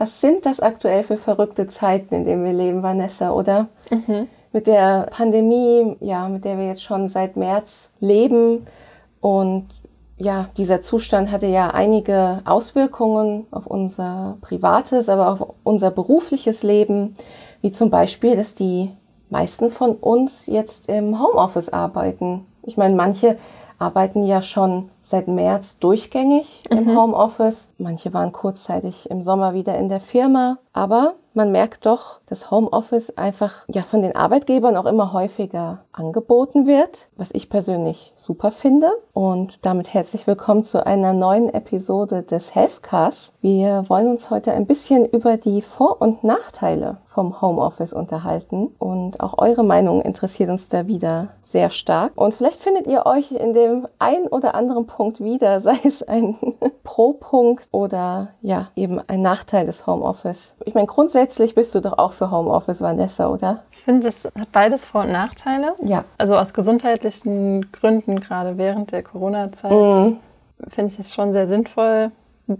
Was sind das aktuell für verrückte Zeiten, in denen wir leben, Vanessa, oder? Mhm. Mit der Pandemie, ja, mit der wir jetzt schon seit März leben und ja, dieser Zustand hatte ja einige Auswirkungen auf unser privates, aber auch auf unser berufliches Leben, wie zum Beispiel, dass die meisten von uns jetzt im Homeoffice arbeiten. Ich meine, manche arbeiten ja schon seit März durchgängig mhm. im Homeoffice. Manche waren kurzzeitig im Sommer wieder in der Firma. Aber man merkt doch, dass Homeoffice einfach ja von den Arbeitgebern auch immer häufiger angeboten wird, was ich persönlich super finde. Und damit herzlich willkommen zu einer neuen Episode des Healthcasts. Wir wollen uns heute ein bisschen über die Vor- und Nachteile vom Homeoffice unterhalten und auch eure Meinung interessiert uns da wieder sehr stark. Und vielleicht findet ihr euch in dem ein oder anderen Punkt wieder, sei es ein Pro-Punkt oder ja eben ein Nachteil des Homeoffice. Ich meine, grundsätzlich bist du doch auch für Homeoffice, Vanessa, oder? Ich finde, das hat beides Vor- und Nachteile. Ja. Also aus gesundheitlichen Gründen, gerade während der Corona-Zeit, mm. finde ich es schon sehr sinnvoll,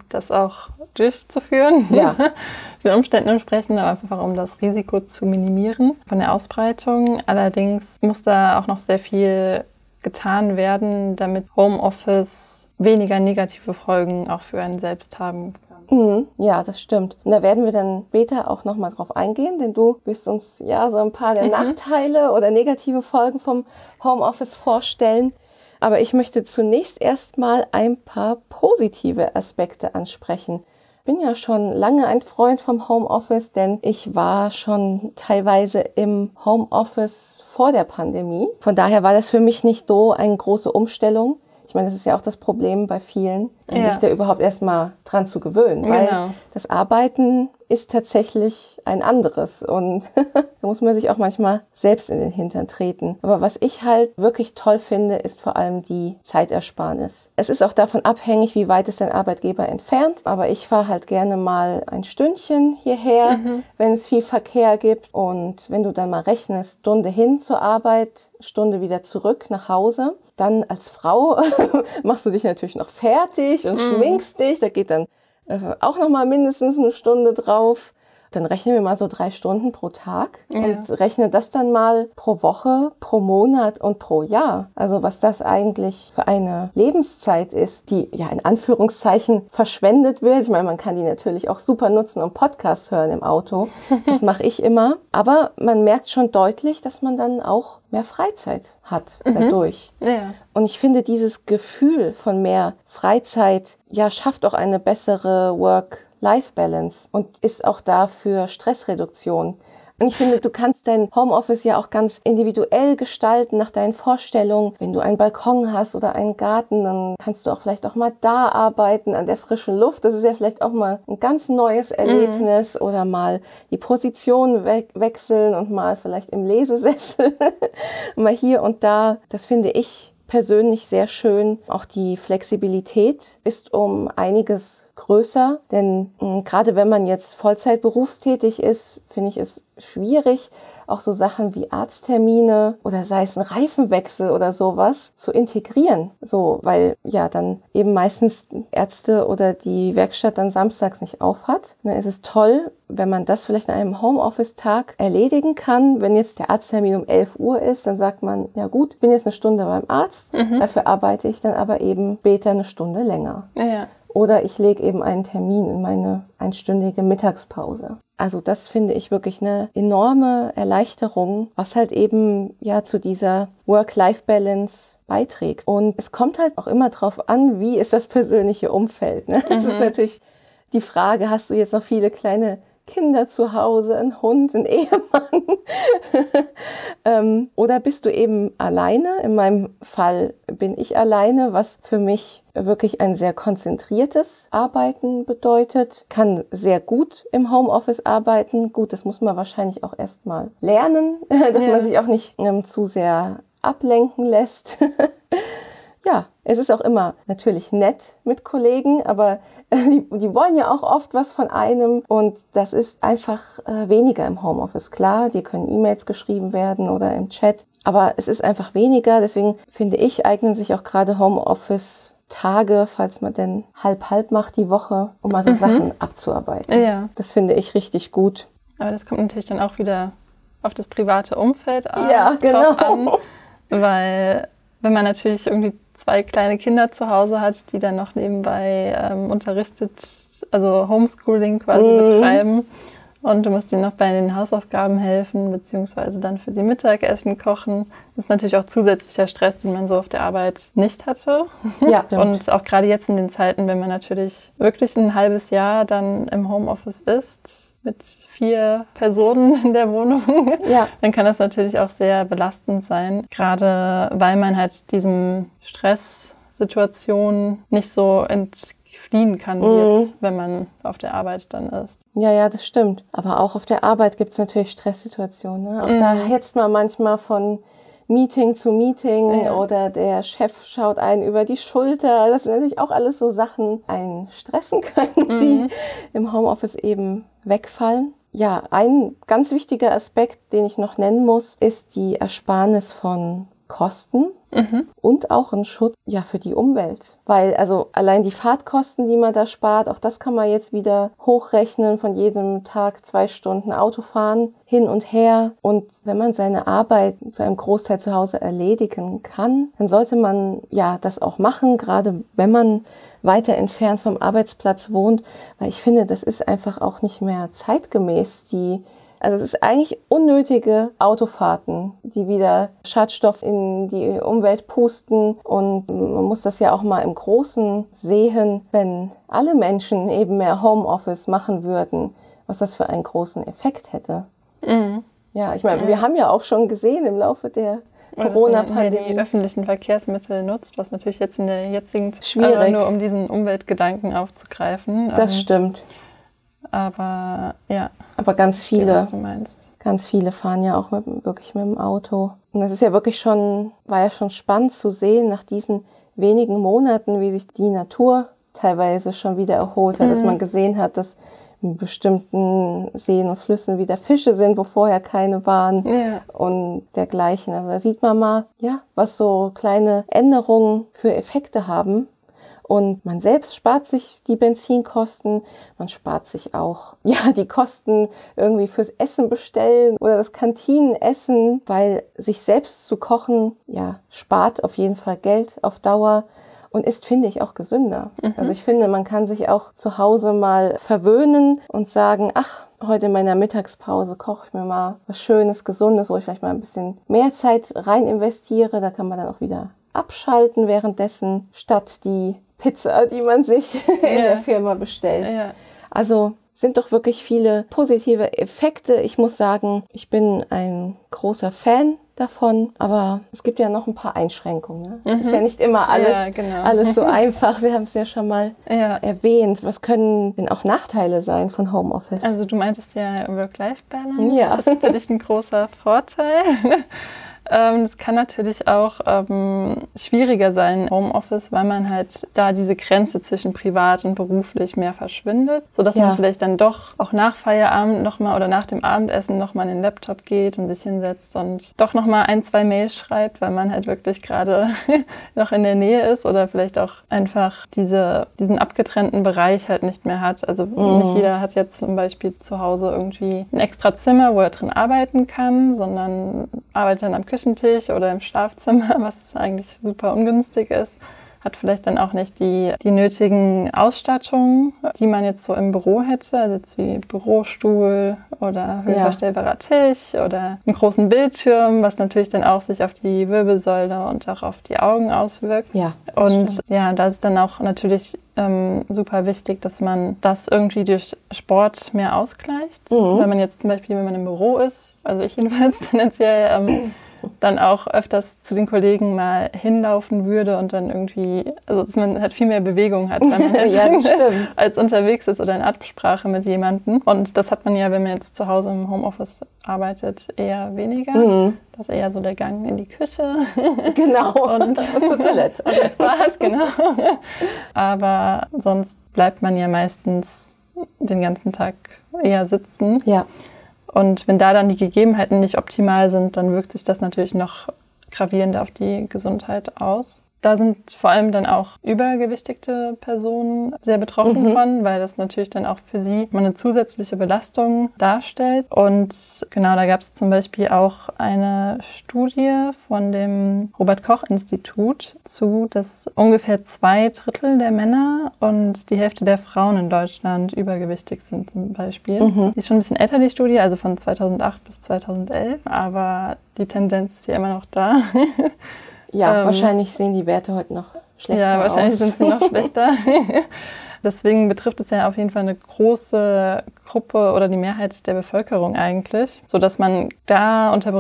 das auch durchzuführen. Ja. Den Umständen entsprechend, aber einfach um das Risiko zu minimieren von der Ausbreitung. Allerdings muss da auch noch sehr viel getan werden, damit Homeoffice weniger negative Folgen auch für einen selbst haben Mhm, ja, das stimmt. Und da werden wir dann später auch nochmal drauf eingehen, denn du wirst uns ja so ein paar der mhm. Nachteile oder negative Folgen vom Homeoffice vorstellen. Aber ich möchte zunächst erstmal ein paar positive Aspekte ansprechen. Ich bin ja schon lange ein Freund vom Homeoffice, denn ich war schon teilweise im Homeoffice vor der Pandemie. Von daher war das für mich nicht so eine große Umstellung. Ich meine, das ist ja auch das Problem bei vielen, ja. sich da überhaupt erstmal dran zu gewöhnen, weil genau. das Arbeiten ist tatsächlich ein anderes und da muss man sich auch manchmal selbst in den Hintern treten. Aber was ich halt wirklich toll finde, ist vor allem die Zeitersparnis. Es ist auch davon abhängig, wie weit ist dein Arbeitgeber entfernt, aber ich fahre halt gerne mal ein Stündchen hierher, mhm. wenn es viel Verkehr gibt und wenn du dann mal rechnest, Stunde hin zur Arbeit, Stunde wieder zurück nach Hause, dann als Frau machst du dich natürlich noch fertig und mhm. schminkst dich. Da geht dann auch noch mal mindestens eine Stunde drauf. Dann rechnen wir mal so drei Stunden pro Tag ja. und rechne das dann mal pro Woche, pro Monat und pro Jahr. Also was das eigentlich für eine Lebenszeit ist, die ja in Anführungszeichen verschwendet wird. Ich meine, man kann die natürlich auch super nutzen und Podcasts hören im Auto. Das mache ich immer. Aber man merkt schon deutlich, dass man dann auch mehr Freizeit hat mhm. dadurch. Ja. Und ich finde, dieses Gefühl von mehr Freizeit, ja, schafft auch eine bessere Work- Life-Balance und ist auch da für Stressreduktion. Und ich finde, du kannst dein Homeoffice ja auch ganz individuell gestalten nach deinen Vorstellungen. Wenn du einen Balkon hast oder einen Garten, dann kannst du auch vielleicht auch mal da arbeiten, an der frischen Luft. Das ist ja vielleicht auch mal ein ganz neues Erlebnis mhm. oder mal die Position we wechseln und mal vielleicht im Lesesessel mal hier und da. Das finde ich persönlich sehr schön. Auch die Flexibilität ist um einiges größer, denn mh, hm, gerade wenn man jetzt Vollzeit berufstätig ist, finde ich es schwierig, auch so Sachen wie Arzttermine oder sei es ein Reifenwechsel oder sowas zu integrieren. So, weil ja dann eben meistens Ärzte oder die Werkstatt dann samstags nicht auf hat. Dann ist es toll, wenn man das vielleicht an einem Homeoffice-Tag erledigen kann. Wenn jetzt der Arzttermin um 11 Uhr ist, dann sagt man, ja gut, bin jetzt eine Stunde beim Arzt, mhm. dafür arbeite ich dann aber eben später eine Stunde länger. Ja, ja. Oder ich lege eben einen Termin in meine einstündige Mittagspause. Also das finde ich wirklich eine enorme Erleichterung, was halt eben ja zu dieser Work-Life-Balance beiträgt. Und es kommt halt auch immer darauf an, wie ist das persönliche Umfeld. Ne? Mhm. ist natürlich die Frage, hast du jetzt noch viele kleine Kinder zu Hause, ein Hund, ein Ehemann? ähm, oder bist du eben alleine? In meinem Fall bin ich alleine, was für mich wirklich ein sehr konzentriertes Arbeiten bedeutet, kann sehr gut im Homeoffice arbeiten. Gut, das muss man wahrscheinlich auch erstmal lernen, dass ja. man sich auch nicht ähm, zu sehr ablenken lässt. ja, es ist auch immer natürlich nett mit Kollegen, aber die, die, wollen ja auch oft was von einem und das ist einfach äh, weniger im Homeoffice. Klar, dir können E-Mails geschrieben werden oder im Chat, aber es ist einfach weniger. Deswegen finde ich, eignen sich auch gerade Homeoffice Tage, falls man denn halb-halb macht die Woche, um mal so Mhm. Sachen abzuarbeiten. Ja. Das finde ich richtig gut. Aber das kommt natürlich dann auch wieder auf das private Umfeld an, Ja, genau. an. Weil wenn man natürlich irgendwie zwei kleine Kinder zu Hause hat, die dann noch nebenbei ähm, unterrichtet, also Homeschooling quasi Mhm. betreiben und du musst ihnen noch bei den Hausaufgaben helfen, beziehungsweise dann für sie Mittagessen kochen, das ist natürlich auch zusätzlicher Stress, den man so auf der Arbeit nicht hatte. Ja, stimmt. Und auch gerade jetzt in den Zeiten, wenn man natürlich wirklich ein halbes Jahr dann im Homeoffice ist, mit vier Personen in der Wohnung, Ja. dann kann das natürlich auch sehr belastend sein. Gerade weil man halt diesem Stresssituation nicht so entfliehen kann, Mhm. jetzt, wenn man auf der Arbeit dann ist. Ja, ja, das stimmt. Aber auch auf der Arbeit gibt es natürlich Stresssituationen. Ne? Auch da Mhm. hetzt man manchmal von Meeting zu Meeting Ja. oder der Chef schaut einen über die Schulter. Das sind natürlich auch alles so Sachen, einen stressen können, die Mhm. im Homeoffice eben wegfallen. Ja, ein ganz wichtiger Aspekt, den ich noch nennen muss, ist die Ersparnis von Kosten Mhm. und auch ein Schutz ja für die Umwelt, weil also allein die Fahrtkosten, die man da spart, auch das kann man jetzt wieder hochrechnen von jedem Tag zwei Stunden Autofahren hin und her. Und wenn man seine Arbeit zu einem Großteil zu Hause erledigen kann, dann sollte man ja das auch machen, gerade wenn man weiter entfernt vom Arbeitsplatz wohnt, weil ich finde, das ist einfach auch nicht mehr zeitgemäß die also es ist eigentlich unnötige Autofahrten, die wieder Schadstoff in die Umwelt pusten. Und man muss das ja auch mal im Großen sehen, wenn alle Menschen eben mehr Homeoffice machen würden, was das für einen großen Effekt hätte. Mhm. Ja, ich meine, wir haben ja auch schon gesehen im Laufe der halt die Corona-Pandemie. öffentlichen Verkehrsmittel nutzt, was natürlich jetzt in der jetzigen Zeit Schwierig. aber nur um diesen Umweltgedanken aufzugreifen. Das Ähm, stimmt. Aber ja, Aber ganz viele was du meinst. Ganz viele fahren ja auch mit, wirklich mit dem Auto. Und das ist ja wirklich schon, war ja schon spannend zu sehen, nach diesen wenigen Monaten, wie sich die Natur teilweise schon wieder erholt hat, dass man gesehen hat, dass in bestimmten Seen und Flüssen wieder Fische sind, wo vorher keine waren Ja. und dergleichen. Also da sieht man mal, ja, was so kleine Änderungen für Effekte haben. Und man selbst spart sich die Benzinkosten, man spart sich auch ja die Kosten irgendwie fürs Essen bestellen oder das Kantinenessen, weil sich selbst zu kochen ja spart auf jeden Fall Geld auf Dauer und ist finde ich auch gesünder. Also ich finde, man kann sich auch zu Hause mal verwöhnen und sagen, ach, heute in meiner Mittagspause koche ich mir mal was Schönes, Gesundes, wo ich vielleicht mal ein bisschen mehr Zeit rein investiere. Da kann man dann auch wieder abschalten währenddessen, statt die Pizza, die man sich in Ja. der Firma bestellt. Ja. Also sind doch wirklich viele positive Effekte. Ich muss sagen, ich bin ein großer Fan davon, aber es gibt ja noch ein paar Einschränkungen. Ne? Es ist ja nicht immer alles, Mhm. Ja, genau. alles so einfach. Wir haben es ja schon mal ja. erwähnt. Was können denn auch Nachteile sein von Homeoffice? Also du meintest ja Work-Life-Balance. Ja. Das ist für dich ein großer Vorteil. Ähm, Das kann natürlich auch ähm, schwieriger sein im Homeoffice, weil man halt da diese Grenze zwischen privat und beruflich mehr verschwindet, sodass Ja. man vielleicht dann doch auch nach Feierabend nochmal oder nach dem Abendessen nochmal in den Laptop geht und sich hinsetzt und doch nochmal ein, zwei Mails schreibt, weil man halt wirklich gerade noch in der Nähe ist oder vielleicht auch einfach diese, diesen abgetrennten Bereich halt nicht mehr hat. Also nicht jeder hat jetzt zum Beispiel zu Hause irgendwie ein extra Zimmer, wo er drin arbeiten kann, sondern arbeitet dann am Küchentisch oder im Schlafzimmer, was eigentlich super ungünstig ist. Hat vielleicht dann auch nicht die, die nötigen Ausstattungen, die man jetzt so im Büro hätte, also jetzt wie Bürostuhl oder höhenverstellbarer Tisch oder einen großen Bildschirm, was natürlich dann auch sich auf die Wirbelsäule und auch auf die Augen auswirkt. ja. Und stimmt. ja, da ist dann auch natürlich ähm, super wichtig, dass man das irgendwie durch Sport mehr ausgleicht. Mhm. Wenn man jetzt zum Beispiel, wenn man im Büro ist, also ich jedenfalls tendenziell, ähm, dann auch öfters zu den Kollegen mal hinlaufen würde und dann irgendwie, also dass man halt viel mehr Bewegung hat, weil man Ja, als unterwegs ist oder in Absprache mit jemandem. Und das hat man ja, wenn man jetzt zu Hause im Homeoffice arbeitet, eher weniger. Mhm. Das ist eher so der Gang in die Küche. Genau. Und- zur Toilette. und ins Bad, genau. Aber sonst bleibt man ja meistens den ganzen Tag eher sitzen. Ja. Und wenn da dann die Gegebenheiten nicht optimal sind, dann wirkt sich das natürlich noch gravierender auf die Gesundheit aus. Da sind vor allem dann auch übergewichtigte Personen sehr betroffen mhm. von, weil das natürlich dann auch für sie eine zusätzliche Belastung darstellt. Und genau, da gab es zum Beispiel auch eine Studie von dem Robert Koch Institut zu, dass ungefähr zwei Drittel der Männer und die Hälfte der Frauen in Deutschland übergewichtig sind zum Beispiel. Mhm. Die ist schon ein bisschen älter, die Studie, also von 2008 bis 2011, aber die Tendenz ist ja immer noch da. Ja, ähm, wahrscheinlich sehen die Werte heute noch schlechter aus. Ja, wahrscheinlich aus. sind sie noch schlechter. Deswegen betrifft es ja auf jeden Fall eine große Gruppe oder die Mehrheit der Bevölkerung eigentlich, sodass man da unter,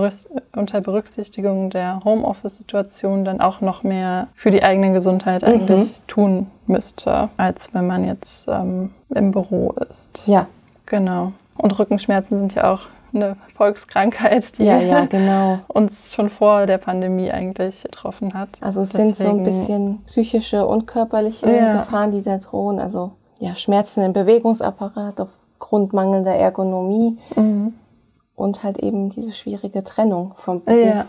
Berücksichtigung der Homeoffice-Situation dann auch noch mehr für die eigene Gesundheit eigentlich mhm. tun müsste, als wenn man jetzt ähm, im Büro ist. Ja. Genau. Und Rückenschmerzen sind ja auch eine Volkskrankheit, die ja, ja, genau. uns schon vor der Pandemie eigentlich getroffen hat. Also es Deswegen, sind so ein bisschen psychische und körperliche ja. Gefahren, die da drohen. Also ja, Schmerzen im Bewegungsapparat aufgrund mangelnder Ergonomie mhm. und halt eben diese schwierige Trennung vom Beruf. Ja.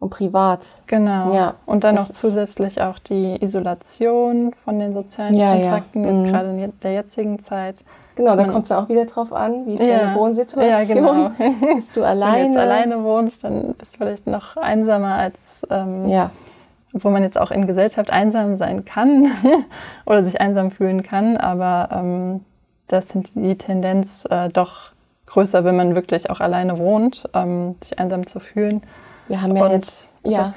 Und privat. Genau. Ja, und dann noch zusätzlich auch die Isolation von den sozialen Kontakten, jetzt mhm. gerade in der jetzigen Zeit. Genau, da kommt es auch wieder drauf an, wie ist ja. deine Wohnsituation? Ja, genau. Bist du alleine? Wenn du jetzt alleine wohnst, dann bist du vielleicht noch einsamer als, ähm, ja. obwohl man jetzt auch in Gesellschaft einsam sein kann oder sich einsam fühlen kann, aber ähm, das sind die Tendenz äh, doch größer, wenn man wirklich auch alleine wohnt, ähm, sich einsam zu fühlen. Wir haben ja Und jetzt ja,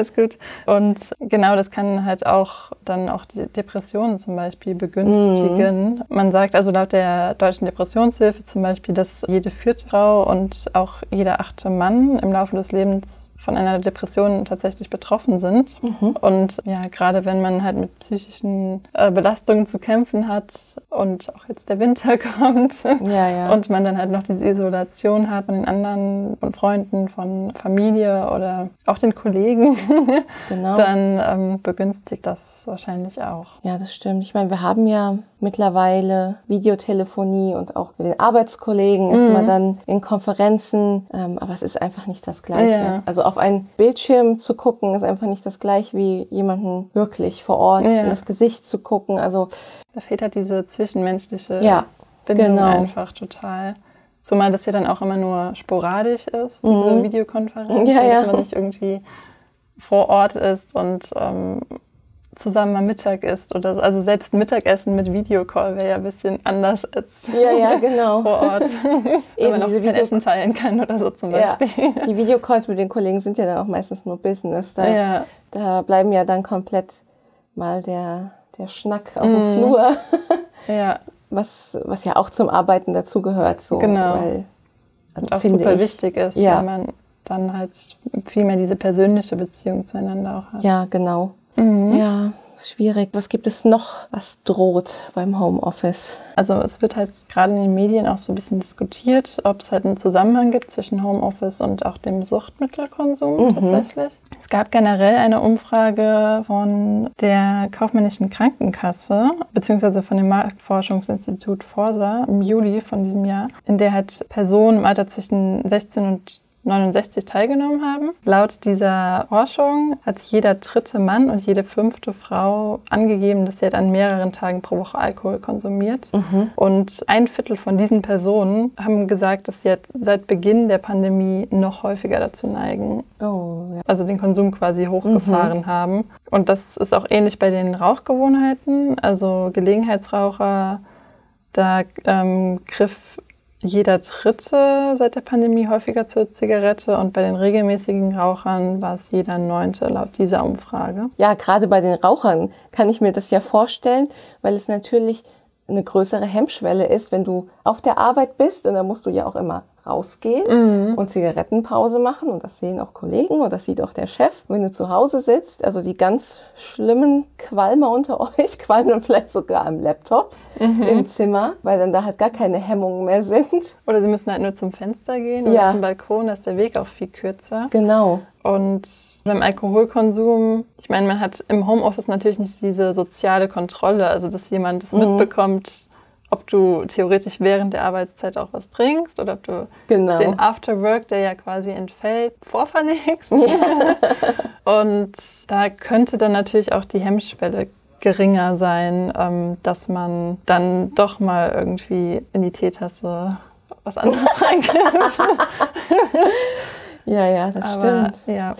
ist gut. Und genau, das kann halt auch dann auch die Depressionen zum Beispiel begünstigen. Mhm. Man sagt also laut der Deutschen Depressionshilfe zum Beispiel, dass jede vierte Frau und auch jeder achte Mann im Laufe des Lebens von einer Depression tatsächlich betroffen sind. Mhm. Und ja, gerade wenn man halt mit psychischen äh, Belastungen zu kämpfen hat und auch jetzt der Winter kommt ja, ja. und man dann halt noch diese Isolation hat von den anderen, von Freunden, von Familie oder auch den Kollegen, genau. dann ähm, begünstigt das wahrscheinlich auch. Ja, das stimmt. Ich meine, wir haben ja mittlerweile Videotelefonie und auch mit den Arbeitskollegen ist mhm. man dann in Konferenzen, ähm, aber es ist einfach nicht das Gleiche. Ja. Also auf einen Bildschirm zu gucken ist einfach nicht das Gleiche wie jemanden wirklich vor Ort ja. in das Gesicht zu gucken. Also da fehlt halt diese zwischenmenschliche ja, Bindung genau. einfach total. Zumal das ja dann auch immer nur sporadisch ist, diese mhm. Videokonferenz, ja, dass man nicht irgendwie vor Ort ist und ähm, zusammen am Mittag isst oder so. Also selbst Mittagessen mit Videocall wäre ja ein bisschen anders als ja, ja, genau. vor Ort. Wenn man auch kein Video Essen teilen kann oder so zum Beispiel. Ja. Die Videocalls mit den Kollegen sind ja dann auch meistens nur Business. Da, ja. da bleiben ja dann komplett mal der, der Schnack auf dem mhm. Flur. ja. Was, was ja auch zum Arbeiten dazugehört. So, genau. Weil, also Und auch super ich, wichtig ist, ja. weil man dann halt viel mehr diese persönliche Beziehung zueinander auch hat. Ja, genau. Mhm. Ja, schwierig. Was gibt es noch, was droht beim Homeoffice? Also es wird halt gerade in den Medien auch so ein bisschen diskutiert, ob es halt einen Zusammenhang gibt zwischen Homeoffice und auch dem Suchtmittelkonsum mhm. tatsächlich. Es gab generell eine Umfrage von der kaufmännischen Krankenkasse beziehungsweise von dem Marktforschungsinstitut Forsa im Juli von diesem Jahr, in der halt Personen im Alter zwischen 16 und 69 teilgenommen haben. Laut dieser Forschung hat jeder dritte Mann und jede fünfte Frau angegeben, dass sie halt an mehreren Tagen pro Woche Alkohol konsumiert. Mhm. Und ein Viertel von diesen Personen haben gesagt, dass sie halt seit Beginn der Pandemie noch häufiger dazu neigen. Oh, ja. Also den Konsum quasi hochgefahren mhm. haben. Und das ist auch ähnlich bei den Rauchgewohnheiten. Also Gelegenheitsraucher, da ähm, griff jeder Dritte seit der Pandemie häufiger zur Zigarette und bei den regelmäßigen Rauchern war es jeder Neunte laut dieser Umfrage. Ja, gerade bei den Rauchern kann ich mir das ja vorstellen, weil es natürlich eine größere Hemmschwelle ist, wenn du auf der Arbeit bist und da musst du ja auch immer rausgehen mhm. und Zigarettenpause machen und das sehen auch Kollegen und das sieht auch der Chef. Wenn du zu Hause sitzt, also die ganz schlimmen Qualmer unter euch qualmen vielleicht sogar am Laptop mhm. im Zimmer, weil dann da halt gar keine Hemmungen mehr sind. Oder sie müssen halt nur zum Fenster gehen oder ja. den Balkon, da ist der Weg auch viel kürzer. Genau. Und beim Alkoholkonsum, ich meine, man hat im Homeoffice natürlich nicht diese soziale Kontrolle, also dass jemand das mhm. mitbekommt, ob du theoretisch während der Arbeitszeit auch was trinkst oder ob du Genau. den Afterwork, der ja quasi entfällt, vorverlegst. Und da könnte dann natürlich auch die Hemmschwelle geringer sein, ähm, dass man dann doch mal irgendwie in die Teetasse was anderes reinkippt. Ja, ja, das Aber, stimmt. Ja.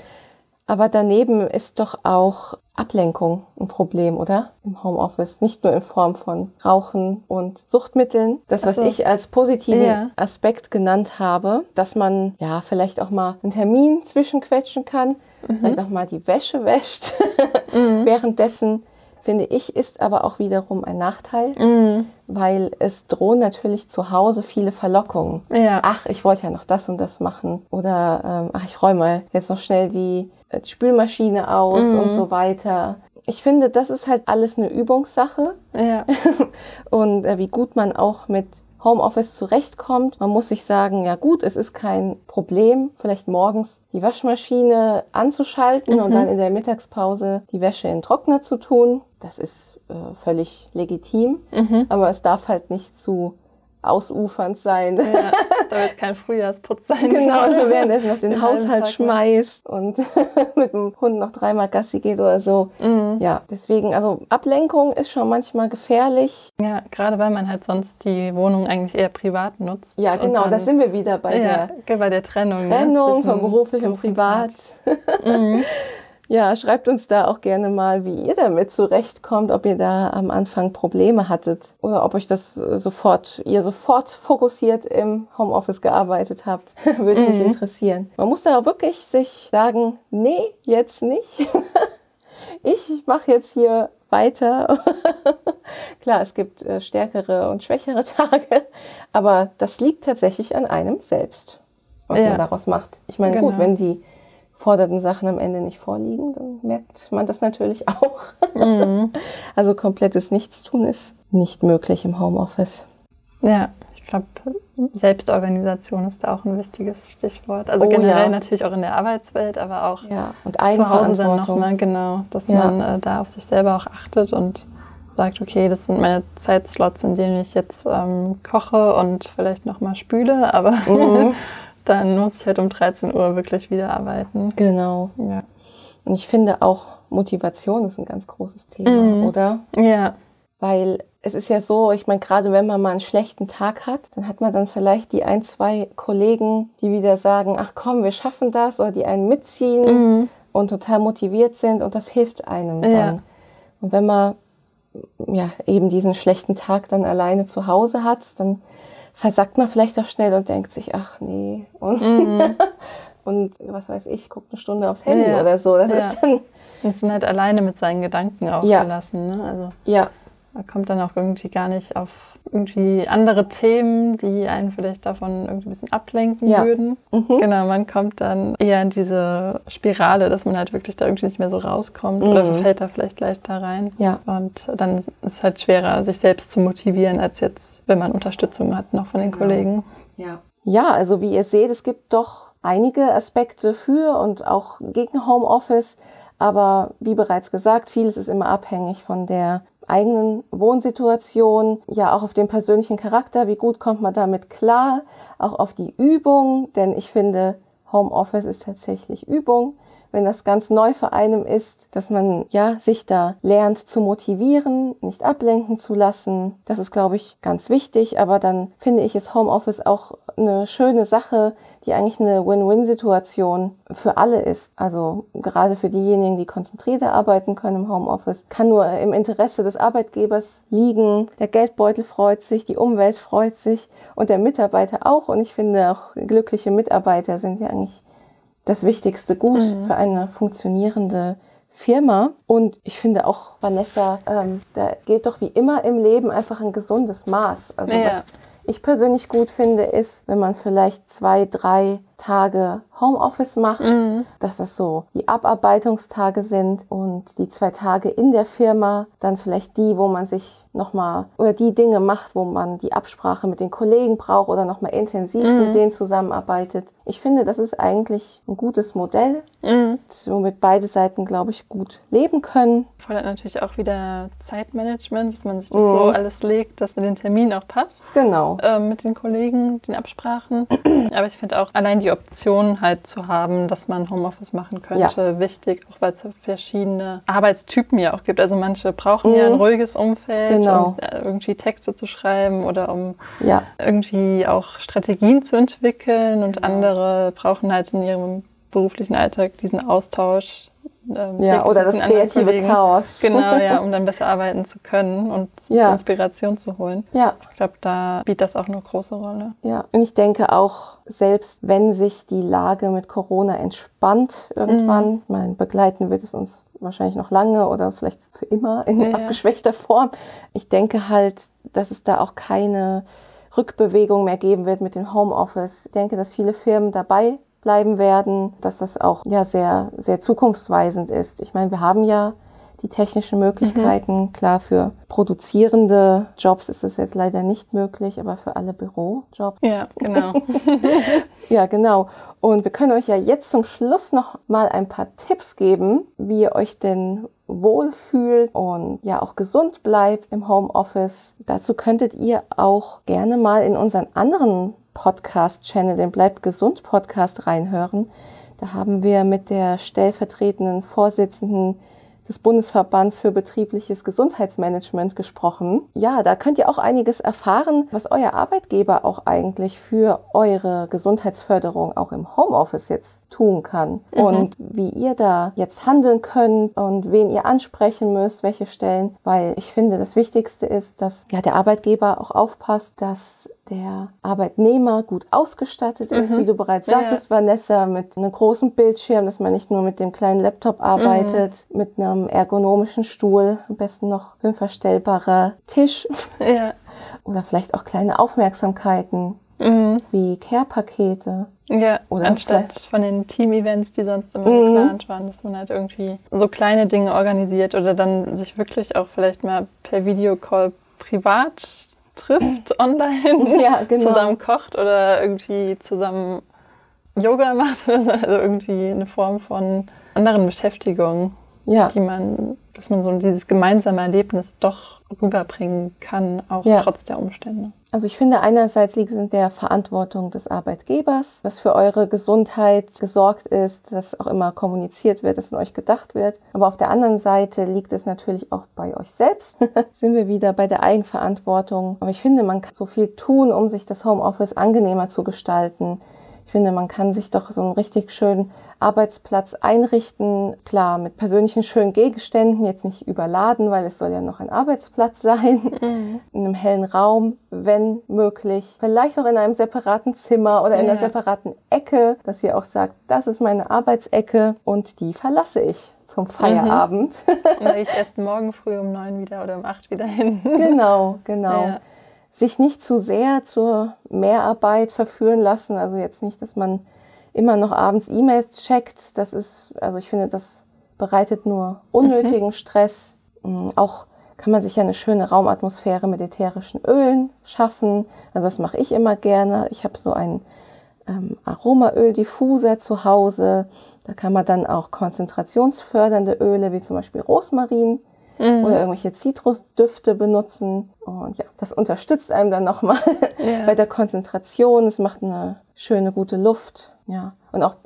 Aber daneben ist doch auch Ablenkung ein Problem, oder? Im Homeoffice. Nicht nur in Form von Rauchen und Suchtmitteln. Das, was so. ich als positiven Ja. Aspekt genannt habe, dass man ja vielleicht auch mal einen Termin zwischenquetschen kann, Mhm. vielleicht auch mal die Wäsche wäscht. Währenddessen, finde ich, ist aber auch wiederum ein Nachteil, Mhm. weil es drohen natürlich zu Hause viele Verlockungen Ja. ach, ich wollte ja noch das und das machen. Oder ähm, ach, ich räume jetzt noch schnell die äh, Spülmaschine aus Mhm. und so weiter. Ich finde, das ist halt alles eine Übungssache ja. und äh, wie gut man auch mit Homeoffice zurechtkommt. Man muss sich sagen, ja gut, es ist kein Problem, vielleicht morgens die Waschmaschine anzuschalten und dann in der Mittagspause die Wäsche in den Trockner zu tun. Das ist äh, völlig legitim, aber es darf halt nicht zu ausufernd sein. ja. Das soll jetzt kein Frühjahrsputz sein. Genau, also während er noch den Haushalt Tag schmeißt und mit dem Hund noch dreimal Gassi geht oder so. Mhm. Ja, deswegen, also Ablenkung ist schon manchmal gefährlich. Ja, gerade weil man halt sonst die Wohnung eigentlich eher privat nutzt. Ja, genau, dann- da sind wir wieder bei ja, der bei der Trennung. ne, Trennung von zwischen beruflich und privat. Mhm. Ja, schreibt uns da auch gerne mal, wie ihr damit zurechtkommt, ob ihr da am Anfang Probleme hattet oder ob euch das sofort, ihr sofort fokussiert im Homeoffice gearbeitet habt. Würde mich interessieren. Man muss da auch wirklich sich sagen, nee, jetzt nicht. ich mache jetzt hier weiter. Klar, es gibt äh, stärkere und schwächere Tage, aber das liegt tatsächlich an einem selbst, was Ja. man daraus macht. Ich meine, Genau. gut, wenn die forderten Sachen am Ende nicht vorliegen, dann merkt man das natürlich auch. Mhm. Also komplettes Nichtstun ist nicht möglich im Homeoffice. Ja, ich glaube, Selbstorganisation ist da auch ein wichtiges Stichwort. Also Oh, generell ja. natürlich auch in der Arbeitswelt, aber auch Ja, und zu Hause dann nochmal, genau, dass Ja. man äh, da auf sich selber auch achtet und sagt, okay, das sind meine Zeitslots, in denen ich jetzt ähm, koche und vielleicht nochmal spüle, aber Mhm. dann muss ich halt um 13 Uhr wirklich wieder arbeiten. Genau. Ja. Und ich finde auch Motivation ist ein ganz großes Thema, Mhm. oder? Ja, Weil es ist ja so, ich meine, gerade wenn man mal einen schlechten Tag hat, dann hat man dann vielleicht die ein, zwei Kollegen, die wieder sagen, ach komm, wir schaffen das, oder die einen mitziehen und total motiviert sind und das hilft einem dann. Ja. Und wenn man ja eben diesen schlechten Tag dann alleine zu Hause hat, dann versackt man vielleicht auch schnell und denkt sich, ach nee, und, und was weiß ich, guckt eine Stunde aufs Handy Ja. oder so. Das Ja. ist dann, ist dann halt alleine mit seinen Gedanken auch Ja. gelassen. Ne? Also ja, Man kommt dann auch irgendwie gar nicht auf irgendwie andere Themen, die einen vielleicht davon irgendwie ein bisschen ablenken Ja. würden. Genau, man kommt dann eher in diese Spirale, dass man halt wirklich da irgendwie nicht mehr so rauskommt oder Mhm. fällt da vielleicht leichter rein. ja. Und dann ist es halt schwerer, sich selbst zu motivieren, als jetzt, wenn man Unterstützung hat noch von den Kollegen. Ja. ja, also wie ihr seht, es gibt doch einige Aspekte für und auch gegen Homeoffice. Aber wie bereits gesagt, vieles ist immer abhängig von der eigenen Wohnsituation, ja auch auf den persönlichen Charakter, wie gut kommt man damit klar, auch auf die Übung, denn ich finde, Homeoffice ist tatsächlich Übung. Wenn das ganz neu für einem ist, dass man ja sich da lernt zu motivieren, nicht ablenken zu lassen, das ist glaube ich ganz wichtig, aber dann finde ich ist Homeoffice auch eine schöne Sache, die eigentlich eine Win-Win-Situation für alle ist. Also gerade für diejenigen, die konzentrierter arbeiten können im Homeoffice, kann nur im Interesse des Arbeitgebers liegen. Der Geldbeutel freut sich, die Umwelt freut sich und der Mitarbeiter auch. Und ich finde auch glückliche Mitarbeiter sind ja eigentlich das wichtigste Gut für eine funktionierende Firma. Und ich finde auch, Vanessa, ähm, da gilt doch wie immer im Leben einfach ein gesundes Maß. Also Ja. was ich persönlich gut finde, ist, wenn man vielleicht zwei, drei Tage Homeoffice macht, Mhm. dass das so die Abarbeitungstage sind und die zwei Tage in der Firma dann vielleicht die, wo man sich nochmal oder die Dinge macht, wo man die Absprache mit den Kollegen braucht oder nochmal intensiv Mhm. mit denen zusammenarbeitet. Ich finde, das ist eigentlich ein gutes Modell, Mhm. womit beide Seiten, glaube ich, gut leben können. Fordert natürlich auch wieder Zeitmanagement, dass man sich das Mhm. so alles legt, dass den Termin auch passt. Genau. ähm, mit den Kollegen, den Absprachen. Aber ich finde auch allein die Option halt zu haben, dass man Homeoffice machen könnte, wichtig, auch weil es verschiedene Arbeitstypen ja auch gibt. Also manche brauchen ja ein Mhm. ruhiges Umfeld, Genau. um äh, irgendwie Texte zu schreiben oder um Ja, irgendwie auch Strategien zu entwickeln und Genau. andere brauchen halt in ihrem beruflichen Alltag diesen Austausch. Ähm, ja oder das kreative Kollegen. Chaos. Genau, ja, um dann besser arbeiten zu können und Ja. Inspiration zu holen. Ja, Ich glaube, da spielt das auch eine große Rolle. ja. Und ich denke auch, selbst wenn sich die Lage mit Corona entspannt irgendwann, Mhm. ich meine, begleiten wird es uns wahrscheinlich noch lange oder vielleicht für immer in Ja. abgeschwächter Form. Ich denke halt, dass es da auch keine Rückbewegung mehr geben wird mit dem Homeoffice. Ich denke, dass viele Firmen dabei bleiben werden, dass das auch ja sehr, sehr zukunftsweisend ist. Ich meine, wir haben ja die technischen Möglichkeiten. Klar, für produzierende Jobs ist das jetzt leider nicht möglich, aber für alle Bürojobs. Ja, genau. Ja, genau. Und wir können euch ja jetzt zum Schluss noch mal ein paar Tipps geben, wie ihr euch denn wohlfühlt und ja auch gesund bleibt im Homeoffice. Dazu könntet ihr auch gerne mal in unseren anderen Podcast-Channel, den Bleibt gesund Podcast, reinhören. Da haben wir mit der stellvertretenden Vorsitzenden des Bundesverbands für betriebliches Gesundheitsmanagement gesprochen. Ja, da könnt ihr auch einiges erfahren, was euer Arbeitgeber auch eigentlich für eure Gesundheitsförderung auch im Homeoffice jetzt tun kann Mhm. und wie ihr da jetzt handeln könnt und wen ihr ansprechen müsst, welche Stellen, weil ich finde, das Wichtigste ist, dass ja der Arbeitgeber auch aufpasst, dass der Arbeitnehmer gut ausgestattet ist, Mhm. wie du bereits Ja, sagtest, Vanessa, mit einem großen Bildschirm, dass man nicht nur mit dem kleinen Laptop arbeitet, Mhm. mit einem ergonomischen Stuhl, am besten noch ein verstellbarer Tisch ja. oder vielleicht auch kleine Aufmerksamkeiten Mhm. wie Care-Pakete. Ja, Oder anstatt von den Team-Events, die sonst immer Mhm. geplant waren, dass man halt irgendwie so kleine Dinge organisiert oder dann sich wirklich auch vielleicht mal per Videocall privat trifft online, Ja, genau. zusammen kocht oder irgendwie zusammen Yoga macht oder so. Also irgendwie eine Form von anderen Beschäftigung, Ja, die man, dass man so dieses gemeinsame Erlebnis doch rüberbringen kann, auch Ja. trotz der Umstände. also ich finde einerseits liegt es in der Verantwortung des Arbeitgebers, dass für eure Gesundheit gesorgt ist, dass auch immer kommuniziert wird, dass an euch gedacht wird. Aber auf der anderen Seite liegt es natürlich auch bei euch selbst. Sind wir wieder bei der Eigenverantwortung. Aber ich finde, man kann so viel tun, um sich das Homeoffice angenehmer zu gestalten. Ich finde, man kann sich doch so einen richtig schönen Arbeitsplatz einrichten. Klar, mit persönlichen schönen Gegenständen, jetzt nicht überladen, weil es soll ja noch ein Arbeitsplatz sein. In einem hellen Raum, wenn möglich. Vielleicht auch in einem separaten Zimmer oder in einer Ja. separaten Ecke, dass ihr auch sagt, das ist meine Arbeitsecke und die verlasse ich zum Feierabend. Und da gehe ich erst morgen früh um neun wieder oder um acht wieder hin. genau, genau. Ja. Sich nicht zu sehr zur Mehrarbeit verführen lassen. Also jetzt nicht, dass man immer noch abends E-Mails checkt. Das ist, also ich finde, das bereitet nur unnötigen Stress. Mm, Auch kann man sich ja eine schöne Raumatmosphäre mit ätherischen Ölen schaffen. Also das mache ich immer gerne. Ich habe so einen ähm, Aromaöl-Diffuser zu Hause. Da kann man dann auch konzentrationsfördernde Öle wie zum Beispiel Rosmarin oder irgendwelche Zitrusdüfte benutzen. Und ja, das unterstützt einem dann nochmal Ja. bei der Konzentration. Es macht eine schöne, gute Luft. Ja. Und auch,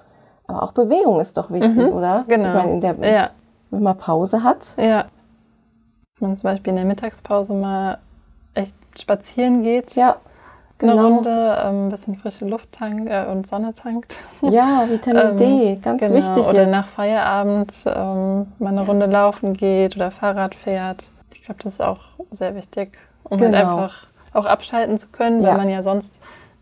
aber auch Bewegung ist doch wichtig, oder? Genau. Ich meine, in der, ja, wenn man Pause hat. ja. Dass man zum Beispiel in der Mittagspause mal echt spazieren geht. Ja, Eine genau. Runde, ähm, ein bisschen frische Luft tankt äh, und Sonne tankt. Ja, Vitamin Ähm, D, ganz Genau. wichtig Oder jetzt. nach Feierabend ähm, mal eine Runde laufen geht oder Fahrrad fährt. Ich glaube, das ist auch sehr wichtig, um Genau. halt einfach auch abschalten zu können, Ja. weil man ja sonst,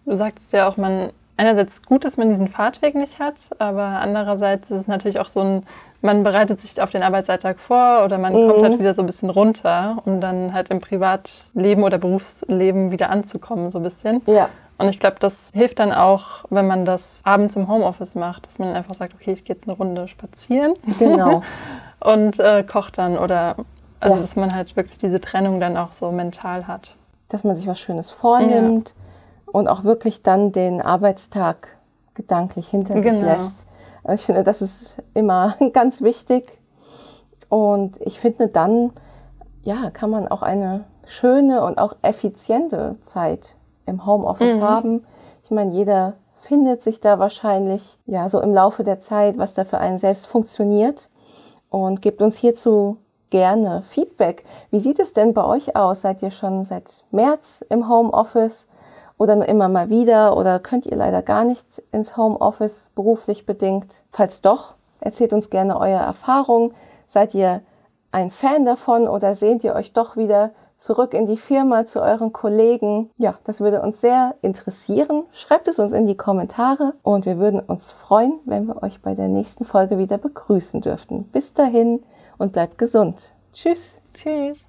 du sagtest ja auch, man einerseits gut, dass man diesen Fahrtweg nicht hat, aber andererseits ist es natürlich auch so ein, man bereitet sich auf den Arbeitsalltag vor oder man kommt Mhm. halt wieder so ein bisschen runter, um dann halt im Privatleben oder Berufsleben wieder anzukommen, so ein bisschen. ja, Und ich glaube, das hilft dann auch, wenn man das abends im Homeoffice macht, dass man einfach sagt, okay, ich gehe jetzt eine Runde spazieren. Genau. und äh, kocht dann oder also ja. dass man halt wirklich diese Trennung dann auch so mental hat. Dass man sich was Schönes vornimmt ja. und auch wirklich dann den Arbeitstag gedanklich hinter genau. sich lässt. Also ich finde, das ist immer ganz wichtig. Und ich finde, dann ja, kann man auch eine schöne und auch effiziente Zeit im Homeoffice mhm. haben. Ich meine, jeder findet sich da wahrscheinlich ja so im Laufe der Zeit, was da für einen selbst funktioniert und gibt uns hierzu gerne Feedback. Wie sieht es denn bei euch aus? Seid ihr schon seit März im Homeoffice oder nur immer mal wieder oder könnt ihr leider gar nicht ins Homeoffice beruflich bedingt? Falls doch, erzählt uns gerne eure Erfahrungen. Seid ihr ein Fan davon oder sehnt ihr euch doch wieder zurück in die Firma zu euren Kollegen? Ja, das würde uns sehr interessieren. Schreibt es uns in die Kommentare und wir würden uns freuen, wenn wir euch bei der nächsten Folge wieder begrüßen dürften. Bis dahin und bleibt gesund. Tschüss. Tschüss.